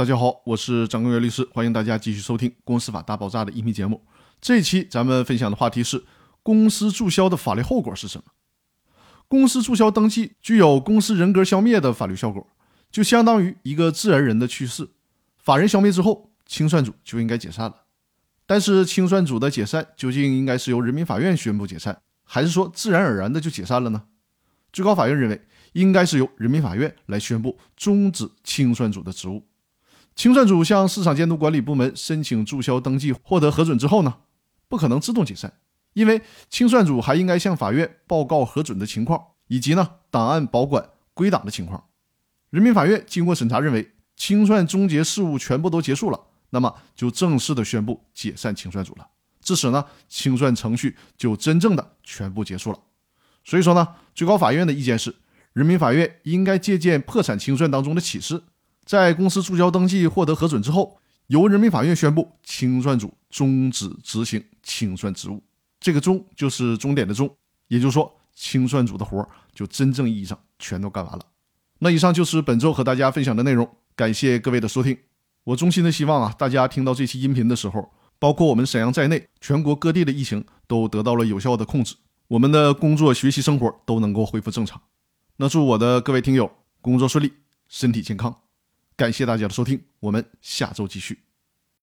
大家好，我是张根源律师，欢迎大家继续收听《公司法大爆炸》的音频节目。这一期咱们分享的话题是公司注销的法律后果是什么？公司注销登记具有公司人格消灭的法律效果，就相当于一个自然人的去世，法人消灭之后，清算组就应该解散了。但是清算组的解散究竟应该是由人民法院宣布解散，还是说自然而然的就解散了呢？最高法院认为，应该是由人民法院来宣布终止清算组的职务。清算组向市场监督管理部门申请注销登记，获得核准之后呢，不可能自动解散，因为清算组还应该向法院报告核准的情况，以及呢档案保管归档的情况。人民法院经过审查认为，清算终结事务全部都结束了，那么就正式的宣布解散清算组了。至此呢，清算程序就真正的全部结束了。所以说呢，最高法院的意见是，人民法院应该借鉴破产清算当中的启示。在公司注销登记获得核准之后，由人民法院宣布清算组终止执行清算职务。这个“终”就是终点的“终”，也就是说，清算组的活儿就真正意义上全都干完了。那以上就是本周和大家分享的内容，感谢各位的收听。我衷心的希望啊，大家听到这期音频的时候，包括我们沈阳在内，全国各地的疫情都得到了有效的控制，我们的工作、学习、生活都能够恢复正常。那祝我的各位听友工作顺利，身体健康。感谢大家的收听，我们下周继续。